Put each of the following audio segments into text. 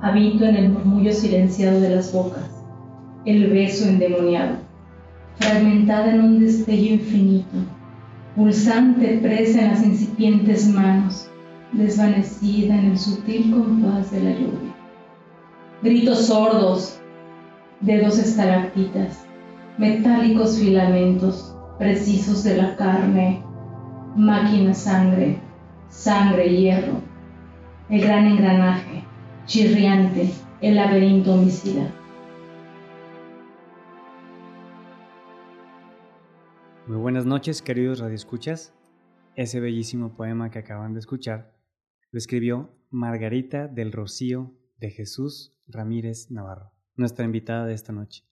Habito en el murmullo silenciado de las bocas, el beso endemoniado, fragmentada en un destello infinito, pulsante presa en las incipientes manos, desvanecida en el sutil compás de la lluvia. Gritos sordos, dedos estalactitas, metálicos filamentos precisos de la carne, máquina sangre, sangre hierro, el gran engranaje, chirriante, el laberinto homicida. Muy buenas noches, queridos radioescuchas. Ese bellísimo poema que acaban de escuchar lo escribió Margarita del Rocío de Jesús Ramírez Navarro, nuestra invitada de esta noche.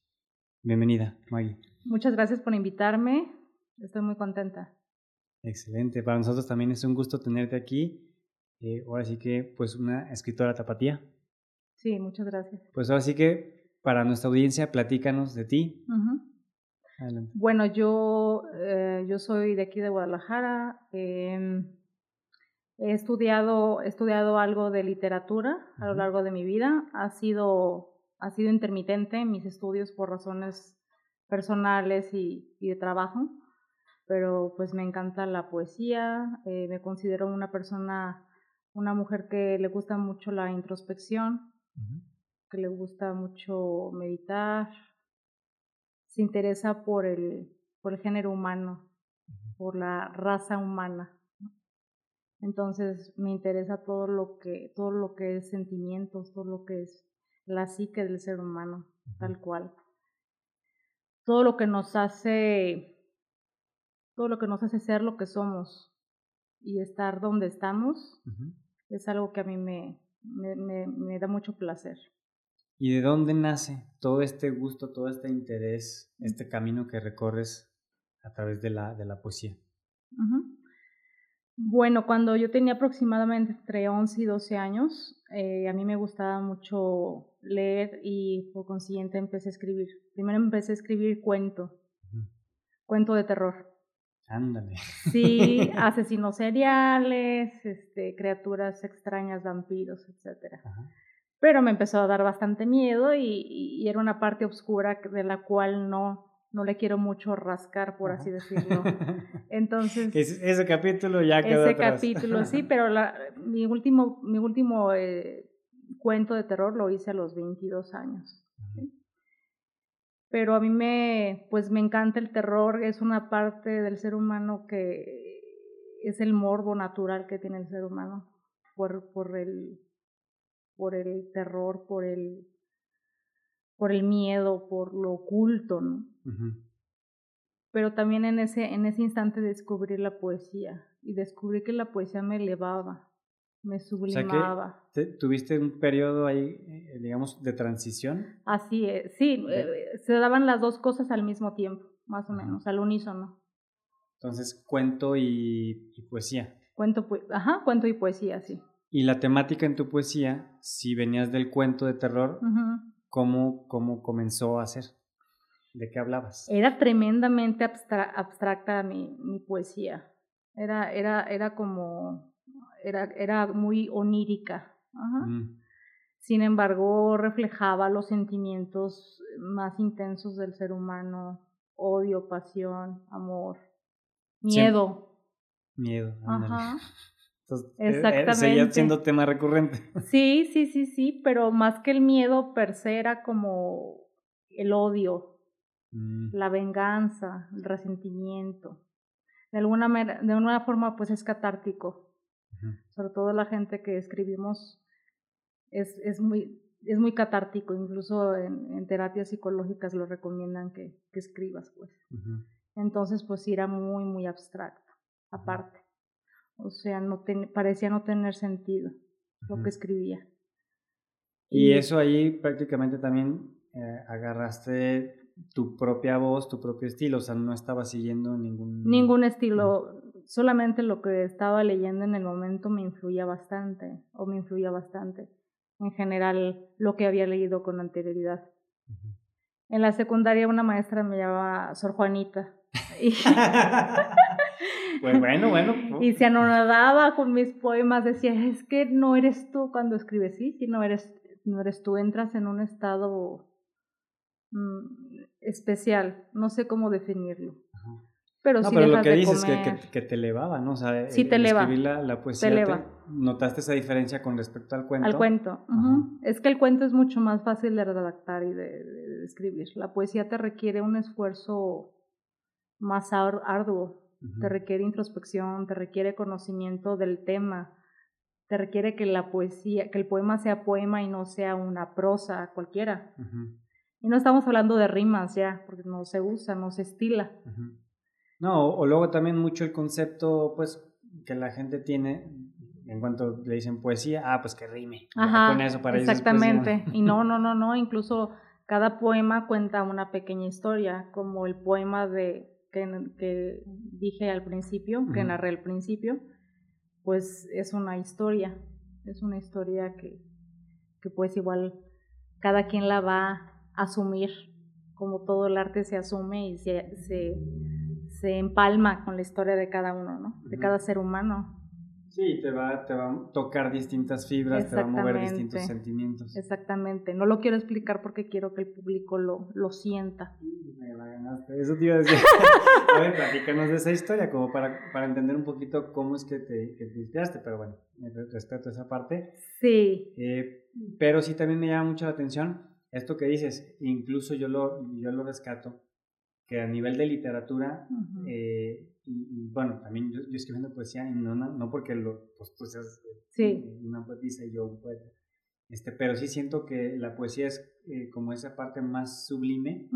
Bienvenida, Maggie. Muchas gracias por invitarme. Estoy muy contenta. Excelente. Para nosotros también es un gusto tenerte aquí. Eh, ahora sí que, pues, una escritora tapatía. Sí, muchas gracias. Pues ahora sí que, para nuestra audiencia, platícanos de ti. Adelante. Bueno, yo, eh, yo soy de aquí de Guadalajara. Em, he estudiado, he estudiado algo de literatura a lo largo de mi vida. Ha sido, ha sido intermitente mis estudios por razones personales y, y de trabajo pero pues me encanta la poesía, eh, me considero una persona, una mujer que le gusta mucho la introspección, que le gusta mucho meditar, se interesa por el, por el género humano, por la raza humana. Entonces me interesa todo lo que, todo lo que es sentimientos, todo lo que es la psique del ser humano, tal cual. Todo lo que nos hace todo lo que nos hace ser lo que somos y estar donde estamos, es algo que a mí me, me, me, da mucho placer. ¿Y de dónde nace todo este gusto, todo este interés, este camino que recorres a través de la, de la poesía? Bueno, cuando yo tenía aproximadamente entre 11 y 12 años, eh, a mí me gustaba mucho leer y por consiguiente empecé a escribir. Primero empecé a escribir cuento, cuento de terror. Ándale. Sí, asesinos seriales, este, criaturas extrañas, vampiros, etc. Pero me empezó a dar bastante miedo y, era una parte oscura de la cual no, no le quiero mucho rascar, por así decirlo. Entonces... ese capítulo ya quedó Ese capítulo, sí, pero la, mi último, mi último eh, cuento de terror lo hice a los 22 años pero a mí me, pues me encanta el terror, es una parte del ser humano que es el morbo natural que tiene el ser humano por, por, el, por el terror, por el, por el miedo, por lo oculto, ¿no? Pero también en ese, en ese instante descubrí la poesía y descubrí que la poesía me elevaba, me sublimaba. O sea que ¿Tuviste un periodo ahí, eh, digamos, de transición? Así es, sí, eh, se daban las dos cosas al mismo tiempo, más o menos, al unísono. Entonces, cuento y, poesía. Cuento, ajá, cuento y poesía, sí. Y la temática en tu poesía, si venías del cuento de terror, ¿cómo, ¿cómo comenzó a ser? ¿De qué hablabas? Era tremendamente abstracta mi, mi poesía. Era, era, era como era, era muy onírica. Mm. Sin embargo, reflejaba los sentimientos más intensos del ser humano, odio, pasión, amor, miedo. Miedo. Ajá. Entonces, eh, eh, Exactamente. seguía siendo tema recurrente. Sí, sí, sí, sí, pero más que el miedo per se era como el odio, mm. la venganza, el resentimiento. De alguna, de alguna forma, pues es catártico sobre todo la gente que escribimos es, es, muy, es muy catártico, incluso en, terapias psicológicas lo recomiendan que, que escribas, pues. Entonces, pues sí era muy, muy abstracto, aparte. O sea, no parecía no tener sentido lo que escribía. Y, eso ahí prácticamente también eh, agarraste tu propia voz, tu propio estilo, o sea, no estaba siguiendo ningún... Ningún estilo, solamente lo que estaba leyendo en el momento me influía bastante, o me influía bastante. En general, lo que había leído con anterioridad. En la secundaria una maestra me llamaba Sor Juanita. Y pues bueno, bueno. Y se anonadaba con mis poemas, decía, es que no eres tú cuando escribes, sí, sí, no eres, no eres tú, entras en un estado mm, especial, no sé cómo definirlo. Pero, no, pero lo que dices es que, te elevaba, ¿no? O sea, sí, te eleva. escribir la, la poesía, te eleva. ¿notaste esa diferencia con respecto al cuento? Al cuento, es que el cuento es mucho más fácil de redactar y de, escribir. La poesía te requiere un esfuerzo más arduo, te requiere introspección, te requiere conocimiento del tema, te requiere que la poesía, que el poema sea poema y no sea una prosa cualquiera. Y no estamos hablando de rimas ya, porque no se usa, no se estila. No, o, luego también mucho el concepto, pues, que la gente tiene en cuanto le dicen poesía, ah, pues que rime. Ajá, con eso para exactamente. y no, no, no, no, incluso cada poema cuenta una pequeña historia, como el poema de que, que dije al principio, que narré al principio, pues es una historia, es una historia que, que pues igual cada quien la va a asumir, como todo el arte se asume y se, se se empalma con la historia de cada uno, ¿no? De cada ser humano. Sí, te va, te va a tocar distintas fibras, te va a mover distintos sentimientos. Exactamente. No lo quiero explicar porque quiero que el público lo, lo sienta. Me la ganaste. Eso te iba a decir. a ver, platícanos de esa historia, como para, para entender un poquito cómo es que te, que te inspiraste, pero bueno, respeto esa parte. Sí. Eh, pero sí también me llama mucho la atención esto que dices, incluso yo lo, yo lo rescato que a nivel de literatura, eh, y, bueno, también yo, yo, escribiendo poesía, y no, no, porque lo, pues, tú seas sí. una poetisa y yo un poeta, este, pero sí siento que la poesía es eh, como esa parte más sublime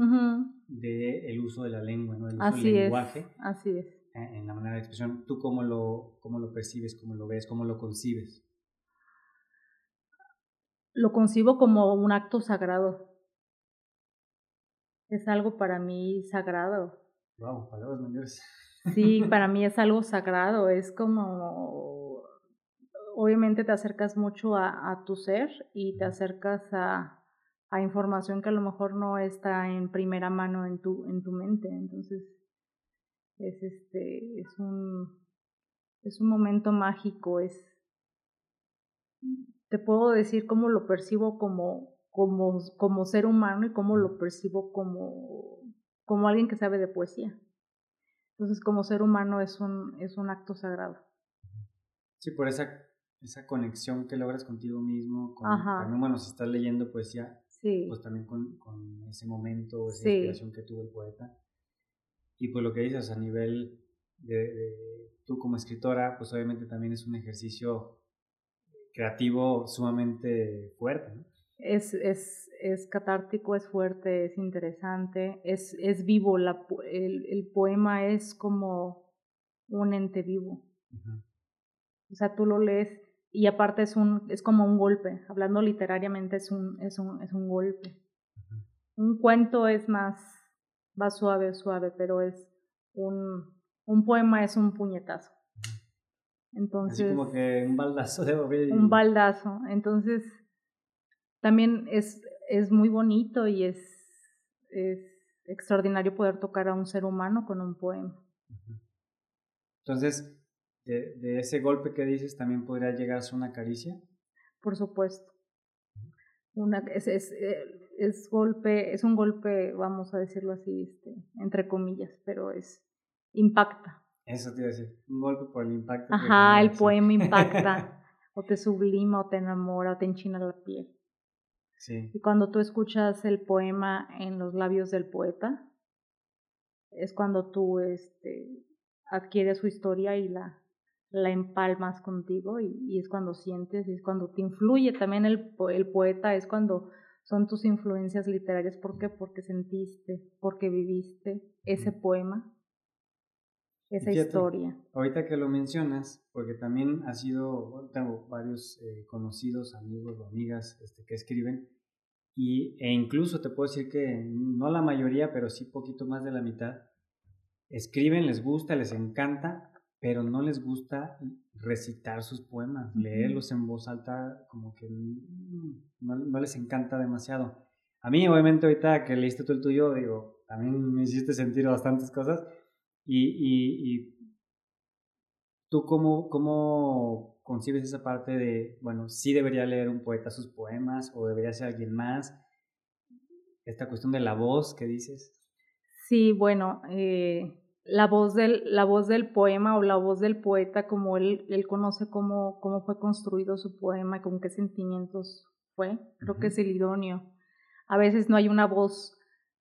del uso de la lengua, ¿no? el uso así del es, lenguaje. Así es. Eh, en la manera de expresión. ¿Tú cómo lo, cómo lo percibes, cómo lo ves, cómo lo concibes? Lo concibo como un acto sagrado es algo para mí sagrado. Wow, palabras mayores. Sí, para mí es algo sagrado, es como, obviamente te acercas mucho a, a tu ser y te acercas a, a, información que a lo mejor no está en primera mano en tu, en tu mente, entonces es este, es un, es un momento mágico, es, te puedo decir cómo lo percibo como como, como ser humano y cómo lo percibo como, como alguien que sabe de poesía. Entonces, como ser humano es un, es un acto sagrado. Sí, por esa, esa conexión que logras contigo mismo, con, también, bueno, si estás leyendo poesía, pues también con, con ese momento, esa inspiración que tuvo el poeta. Y pues lo que dices a nivel de, de, tú como escritora, pues obviamente también es un ejercicio creativo sumamente fuerte, ¿no? Es, es, es catártico, es fuerte, es interesante, es, es vivo, la, el, el, poema es como un ente vivo. O sea, tú lo lees y aparte es, un, es como un golpe, hablando literariamente es un, es un, es un golpe. Un cuento es más, va suave, suave, pero es un, un poema es un puñetazo. Entonces, Así como que un baldazo de Un baldazo. Entonces, también es, es muy bonito y es, es extraordinario poder tocar a un ser humano con un poema. Entonces, de, de, ese golpe que dices, ¿también podría llegarse una caricia? Por supuesto. Una, es, es, eh, es, golpe, es un golpe, vamos a decirlo así, este, entre comillas, pero es impacta. Eso te iba a decir, un golpe por el impacto. Ajá, el poema impacta, o te sublima, o te enamora, o te enchina la piel. Y cuando tú escuchas el poema en los labios del poeta, es cuando tú este, adquieres su historia y la, la empalmas contigo y, es cuando sientes y es cuando te influye. También el, el poeta es cuando son tus influencias literarias. ¿Por qué? Porque sentiste, porque viviste ese poema, esa historia. Ahorita que lo mencionas, porque también ha sido, tengo varios eh, conocidos, amigos o amigas este, que escriben, y, e incluso te puedo decir que no la mayoría, pero sí poquito más de la mitad, escriben, les gusta, les encanta, pero no les gusta recitar sus poemas, leerlos en voz alta, como que no, no, les encanta demasiado. A mí, obviamente, ahorita que leíste tú el tuyo, digo, también me hiciste sentir bastantes cosas. Y, y, y tú, cómo, cómo, concibes esa parte de, bueno, sí debería leer un poeta sus poemas o debería ser alguien más? Esta cuestión de la voz que dices. Sí, bueno, eh, la, voz del, la voz del poema o la voz del poeta, como él, él conoce cómo, cómo fue construido su poema con qué sentimientos fue, creo que es el idóneo. A veces no hay una voz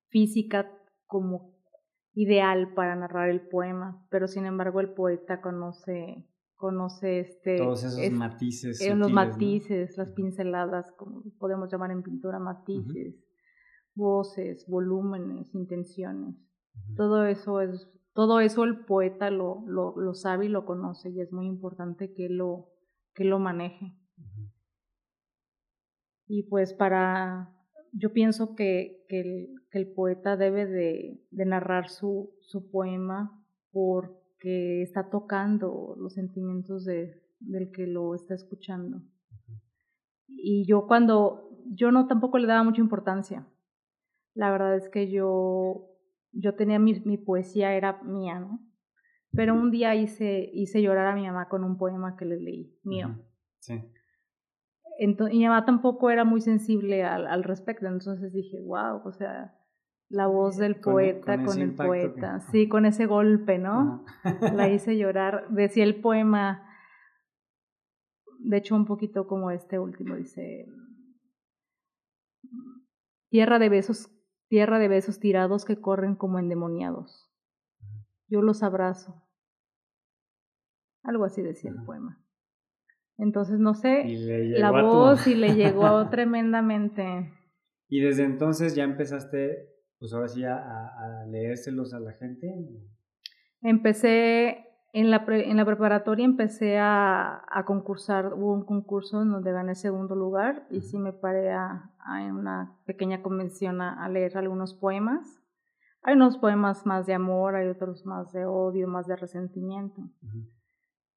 física como ideal para narrar el poema, pero sin embargo el poeta conoce conoce este todos esos matices eh, los matices las pinceladas como podemos llamar en pintura matices voces volúmenes intenciones. Todo eso es todo eso el poeta lo, lo, lo, sabe y lo conoce y es muy importante que lo que lo maneje. Y pues para yo pienso que, que, el, que el, poeta debe de, de narrar su, su poema porque está tocando los sentimientos de, del que lo está escuchando. Y yo cuando, yo no tampoco le daba mucha importancia. La verdad es que yo, yo tenía mi, mi poesía, era mía, ¿no? Pero un día hice, hice llorar a mi mamá con un poema que le leí, mío. Sí y mi mamá tampoco era muy sensible al, al, respecto, entonces dije, wow, o sea, la voz del poeta con, el poeta, sí, con ese golpe, ¿no? La hice llorar, decía el poema, de hecho un poquito como este último, dice, tierra de besos, tierra de besos tirados que corren como endemoniados, yo los abrazo, algo así decía el poema. Entonces, no sé, la voz y le llegó tremendamente. ¿Y desde entonces ya empezaste, pues ahora sí, a, a leérselos a la gente? Empecé, en la, en la preparatoria empecé a, a, concursar, hubo un concurso en donde gané segundo lugar y sí me paré a, en una pequeña convención a, leer algunos poemas. Hay unos poemas más de amor, hay otros más de odio, más de resentimiento.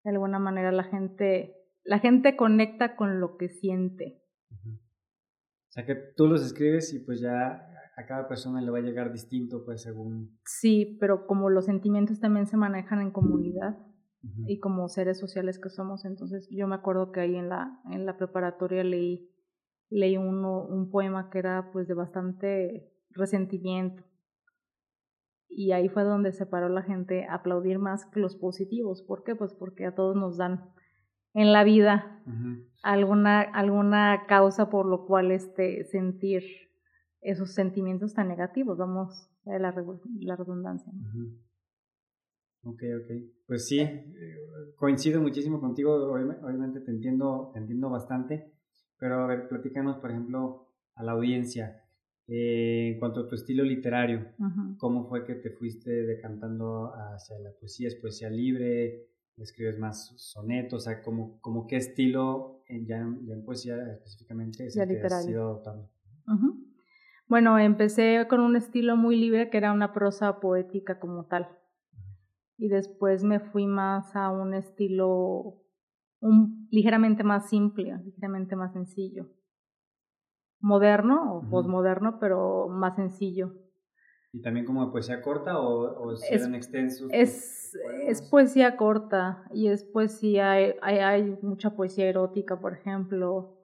De alguna manera la gente la gente conecta con lo que siente. O sea que tú los escribes y pues ya a cada persona le va a llegar distinto, pues según... Sí, pero como los sentimientos también se manejan en comunidad y como seres sociales que somos, entonces yo me acuerdo que ahí en la, en la preparatoria leí, leí uno, un poema que era pues de bastante resentimiento. Y ahí fue donde se paró la gente a aplaudir más que los positivos. ¿Por qué? Pues porque a todos nos dan en la vida alguna, alguna causa por lo cual este, sentir esos sentimientos tan negativos, vamos, a la, la redundancia. Ok, ok. Pues sí, coincido muchísimo contigo, obviamente te entiendo, te entiendo bastante, pero a ver, platícanos, por ejemplo, a la audiencia, eh, en cuanto a tu estilo literario, ¿cómo fue que te fuiste decantando hacia la poesía? ¿Es poesía libre? Escribes más sonetos, o sea, como, como qué estilo ya, en poesía específicamente es el que has ido adoptando. Bueno, empecé con un estilo muy libre que era una prosa poética como tal. Y después me fui más a un estilo un, ligeramente más simple, ligeramente más sencillo. Moderno o posmoderno, pero más sencillo. ¿Y también como poesía corta o, o eran extensos? Es, es, poesía corta y es poesía, hay, hay, mucha poesía erótica, por ejemplo,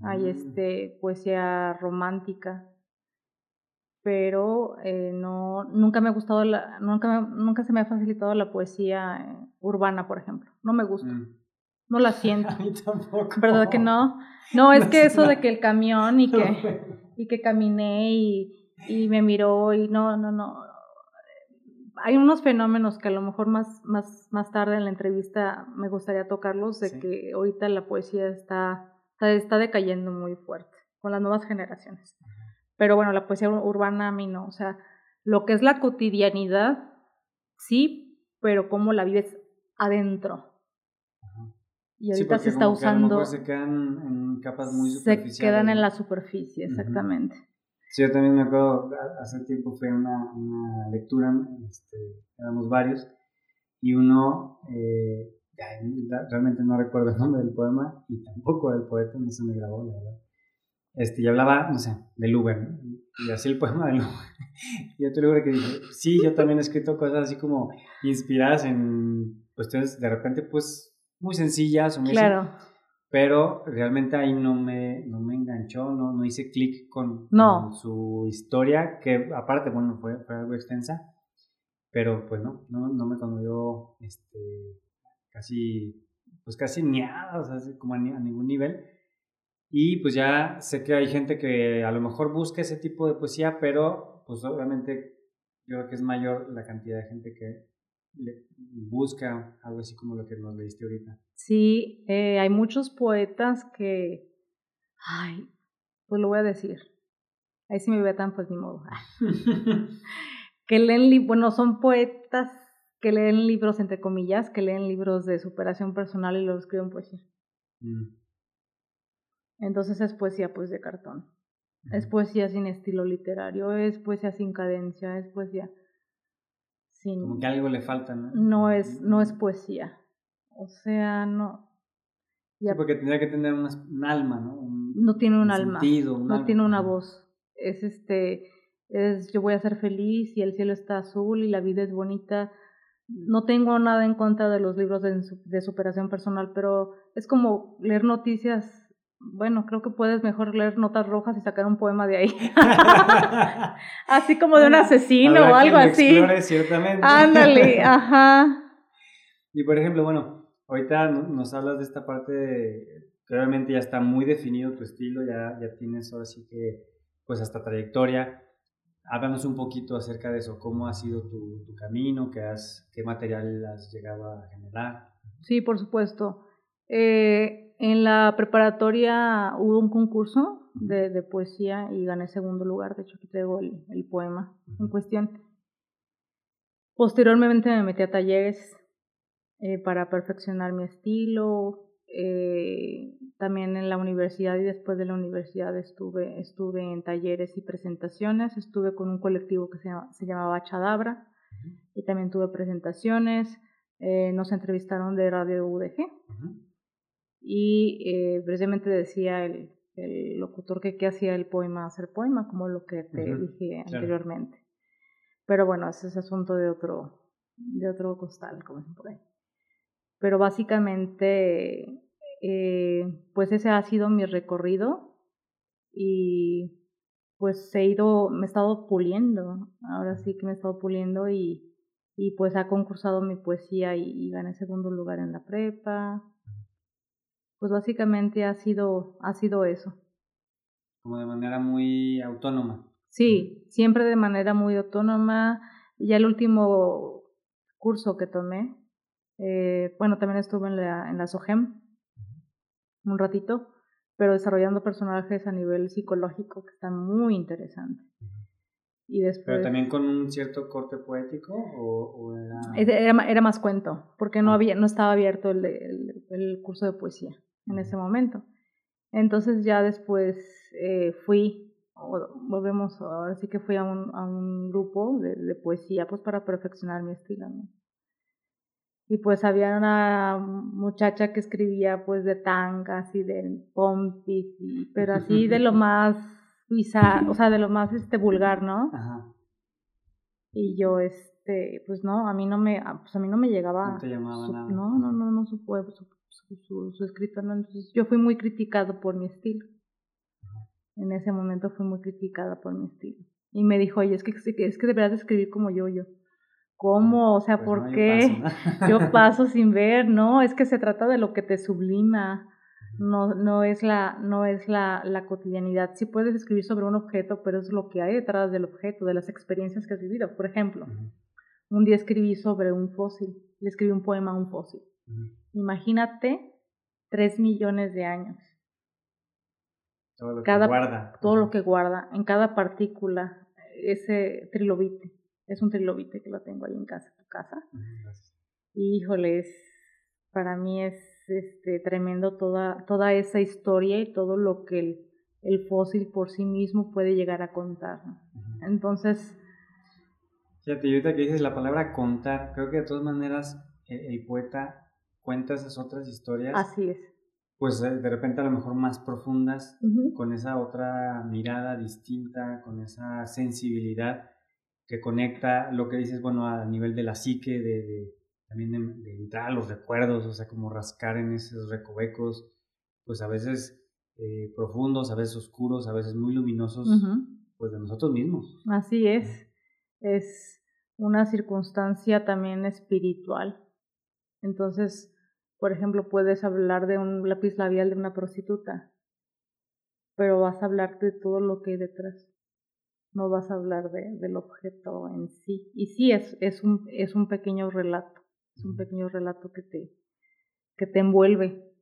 hay mm. este, poesía romántica, pero eh, no, nunca me ha gustado, la, nunca, nunca se me ha facilitado la poesía eh, urbana, por ejemplo, no me gusta. Mm. No la siento. A mí tampoco. ¿Verdad que no? No, es que eso de que el camión y que, y que caminé y, y me miró y no, no, no. Hay unos fenómenos que a lo mejor más, más, más tarde en la entrevista me gustaría tocarlos, de que ahorita la poesía está, está, decayendo muy fuerte con las nuevas generaciones. Pero bueno, la poesía urbana a mí no, o sea, lo que es la cotidianidad, sí, pero cómo la vives adentro. Y ahorita se está usando. se quedan en capas muy superficiales. Se quedan en la superficie, exactamente. Sí, yo también me acuerdo, hace tiempo fue una, una lectura, este, éramos varios, y uno, eh, realmente no recuerdo el nombre del poema, y tampoco del poeta, no se me grabó, la verdad. Este, y hablaba, no sé, del Uber, y así el poema del Uber. y otro Uber que dije, sí, yo también he escrito cosas así como inspiradas en cuestiones, de repente, pues, muy sencillas. Muy claro. Pero realmente ahí no me, no me enganchó, no, no hice clic con, su historia, que aparte, bueno, fue, fue algo extensa, pero pues no, no, no me conmovió este, casi, pues casi ni nada, o sea, como a, a ningún nivel. Y pues ya sé que hay gente que a lo mejor busca ese tipo de poesía, pero pues obviamente yo creo que es mayor la cantidad de gente que busca algo así como lo que nos leíste ahorita. Sí, eh, hay muchos poetas que, ay, pues lo voy a decir. Ahí sí me ve tan, pues ni modo. que leen, bueno, son poetas que leen libros, entre comillas, que leen libros de superación personal y los escriben poesía. Mm. Entonces es poesía pues de cartón. Es poesía sin estilo literario, es poesía sin cadencia, es poesía sin... Como que algo le falta, ¿no? No es, no es poesía. O sea, no... Sí, porque tendría que tener un alma, ¿no? no tiene un, alma, no tiene una voz. Es este, es yo voy a ser feliz y el cielo está azul y la vida es bonita. No tengo nada en contra de los libros de, de superación personal, pero es como leer noticias bueno, creo que puedes mejor leer notas rojas y sacar un poema de ahí. así como de un asesino o algo así. ciertamente. Ándale, ajá. Y por ejemplo, bueno, ahorita nos hablas de esta parte de, que obviamente ya está muy definido tu estilo, ya, ya tienes ahora sí que, pues hasta trayectoria. Háblanos un poquito acerca de eso, cómo ha sido tu, tu camino, qué, has, qué material has llegado a generar. Sí, por supuesto. Eh, en la preparatoria hubo un concurso de, de, poesía y gané segundo lugar. De hecho, aquí tengo el, el poema en cuestión. Posteriormente me metí a talleres eh, para perfeccionar mi estilo. Eh, también en la universidad y después de la universidad estuve, estuve en talleres y presentaciones. Estuve con un colectivo que se, se llamaba Chadabra y también tuve presentaciones. Eh, nos entrevistaron de Radio UDG y eh, precisamente decía el, el locutor que qué hacía el poema hacer poema, como lo que te dije anteriormente. Pero bueno, ese es asunto de otro, de otro costal, como se puede. Pero básicamente, eh, pues ese ha sido mi recorrido y pues he ido, me he estado puliendo, ahora sí que me he estado puliendo y, y pues ha concursado mi poesía y, y gané segundo lugar en la prepa, pues básicamente ha sido, ha sido eso. Como de manera muy autónoma. Sí, siempre de manera muy autónoma. Ya el último curso que tomé, eh, bueno, también estuve en la, en la SOGEM un ratito, pero desarrollando personajes a nivel psicológico que están muy interesantes. Y después, ¿Pero también con un cierto corte poético o, era... era... Era, más cuento, porque no, ah. había, no estaba abierto el, el curso de poesía en ese momento. Entonces ya después eh, fui, volvemos, ahora sí que fui a un, a un grupo de, de, poesía pues para perfeccionar mi estilo. ¿no? Y pues había una muchacha que escribía pues de tangas y de pompis, y, pero así de lo más bizarro, o sea, de lo más este vulgar, ¿no? Ajá. Y yo, este, pues no, a mí no me, pues a mí no me llegaba. No te llamaba nada. No, no, no, no supe, su, su, escrito, ¿no? Entonces yo fui muy criticado por mi estilo. En ese momento fui muy criticada por mi estilo. Y me dijo, oye, es que, es que deberías escribir como yo, yo. ¿Cómo? O sea, pues ¿por qué? Yo paso sin ver, no, es que se trata de lo que te sublima, no, no es, la, no es la, la cotidianidad. Sí puedes escribir sobre un objeto, pero es lo que hay detrás del objeto, de las experiencias que has vivido. Por ejemplo, un día escribí sobre un fósil, le escribí un poema a un fósil. Imagínate tres millones de años. Todo lo que guarda. Todo lo que guarda en cada partícula, ese trilobite. Es un trilobite que lo tengo ahí en casa, tu casa. Híjoles, para mí es este tremendo toda, toda esa historia y todo lo que el, el fósil por sí mismo puede llegar a contar. Entonces. Fíjate, y ahorita que dices la palabra contar, creo que de todas maneras el poeta cuenta esas otras historias. Así es. Pues eh, de repente a lo mejor más profundas, con esa otra mirada distinta, con esa sensibilidad que conecta lo que dices, bueno, a nivel de la psique, de, también de, entrar a los recuerdos, o sea, como rascar en esos recovecos, pues a veces eh, profundos, a veces oscuros, a veces muy luminosos, pues de nosotros mismos. Así es, es una circunstancia también espiritual. Entonces, por ejemplo, puedes hablar de un lápiz labial de una prostituta, pero vas a hablar de todo lo que hay detrás. No vas a hablar de, del objeto en sí. Y sí, es, es, un, es un pequeño relato. Es un pequeño relato que te, que te envuelve.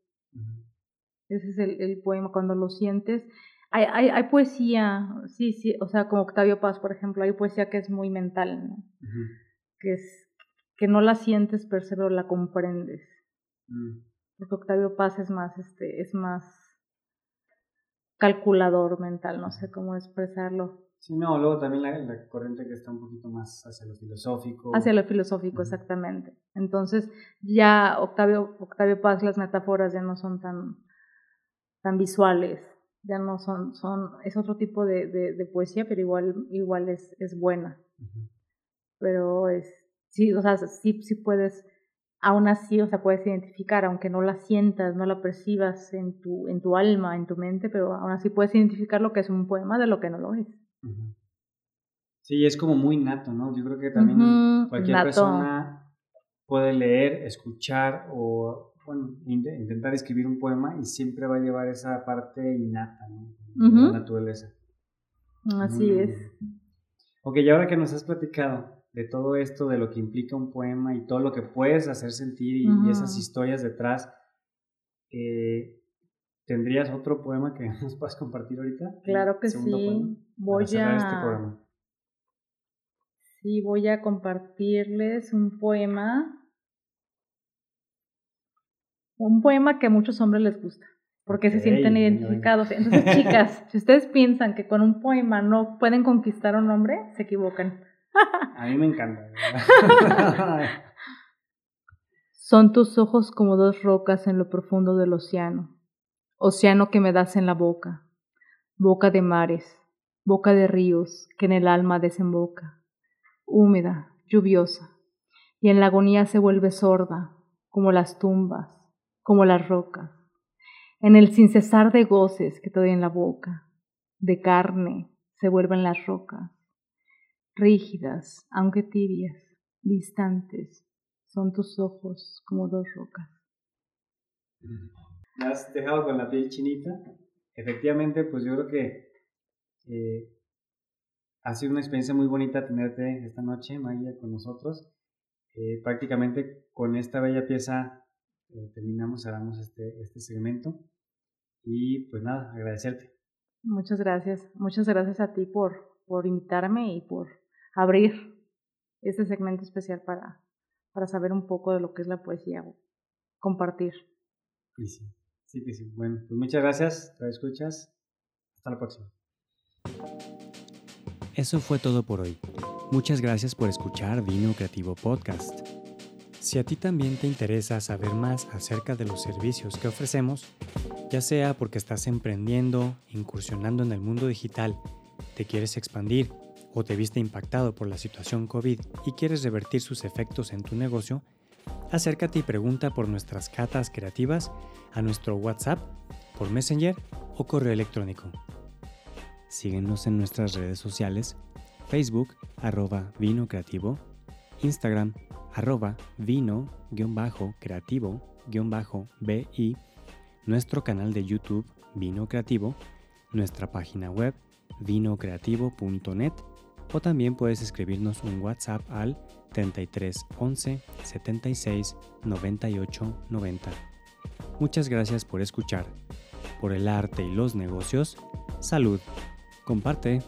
Ese es el, el, poema. Cuando lo sientes, hay, hay, hay, poesía, sí, sí, o sea, como Octavio Paz, por ejemplo, hay poesía que es muy mental, ¿no? que, es, que no la sientes, pero la comprendes. Mm. Porque Octavio Paz es más, este, es más calculador mental, no sé cómo expresarlo. Sí, no, luego también la, corriente que está un poquito más hacia lo filosófico. Hacia lo filosófico, exactamente. Entonces, ya Octavio, Octavio Paz, las metáforas ya no son tan, tan visuales, ya no son, son, es otro tipo de, de, poesía, pero igual, igual es, es buena. Pero es, sí, o sea, sí, sí puedes aún así, o sea, puedes identificar, aunque no la sientas, no la percibas en tu, en tu alma, en tu mente, pero aún así puedes identificar lo que es un poema de lo que no lo es. Sí, es como muy nato, ¿no? Yo creo que también cualquier persona puede leer, escuchar o bueno, intentar escribir un poema y siempre va a llevar esa parte innata, ¿no? De la naturaleza. Así es. Ok, y ahora que nos has platicado de todo esto, de lo que implica un poema y todo lo que puedes hacer sentir y, esas historias detrás. Eh, ¿Tendrías otro poema que nos puedas compartir ahorita? Claro que sí. Voy a... Este sí, voy a compartirles un poema. Un poema que a muchos hombres les gusta, porque se sienten identificados. Entonces, chicas, si ustedes piensan que con un poema no pueden conquistar a un hombre, se equivocan. A mí me encanta. Son tus ojos como dos rocas en lo profundo del océano, océano que me das en la boca, boca de mares, boca de ríos que en el alma desemboca, húmeda, lluviosa, y en la agonía se vuelve sorda, como las tumbas, como las rocas, en el sin cesar de goces que te doy en la boca, de carne se vuelven las rocas, rígidas, aunque tibias, distantes, son tus ojos como dos rocas. Me has dejado con la piel chinita. Efectivamente, pues yo creo que eh, ha sido una experiencia muy bonita tenerte esta noche, Maya, con nosotros. Eh, prácticamente con esta bella pieza eh, terminamos, hagamos este, este segmento. Y pues nada, agradecerte. Muchas gracias. Muchas gracias a ti por, por invitarme y por abrir este segmento especial para, para saber un poco de lo que es la poesía, compartir. Sí, sí, sí que sí. Bueno, pues muchas gracias, te escuchas. Hasta la próxima. Eso fue todo por hoy. Muchas gracias por escuchar Vino Creativo Podcast. Si a ti también te interesa saber más acerca de los servicios que ofrecemos, ya sea porque estás emprendiendo, incursionando en el mundo digital, te quieres expandir o te viste impactado por la situación COVID y quieres revertir sus efectos en tu negocio, acércate y pregunta por nuestras catas creativas a nuestro WhatsApp, por Messenger o correo electrónico. Síguenos en nuestras redes sociales, Facebook arroba vino creativo, Instagram arroba vino-creativo-bi, nuestro canal de YouTube Vino Creativo, nuestra página web vinocreativo.net o también puedes escribirnos un WhatsApp al 33 11 76 98 90. Muchas gracias por escuchar. Por el arte y los negocios, salud. Comparte.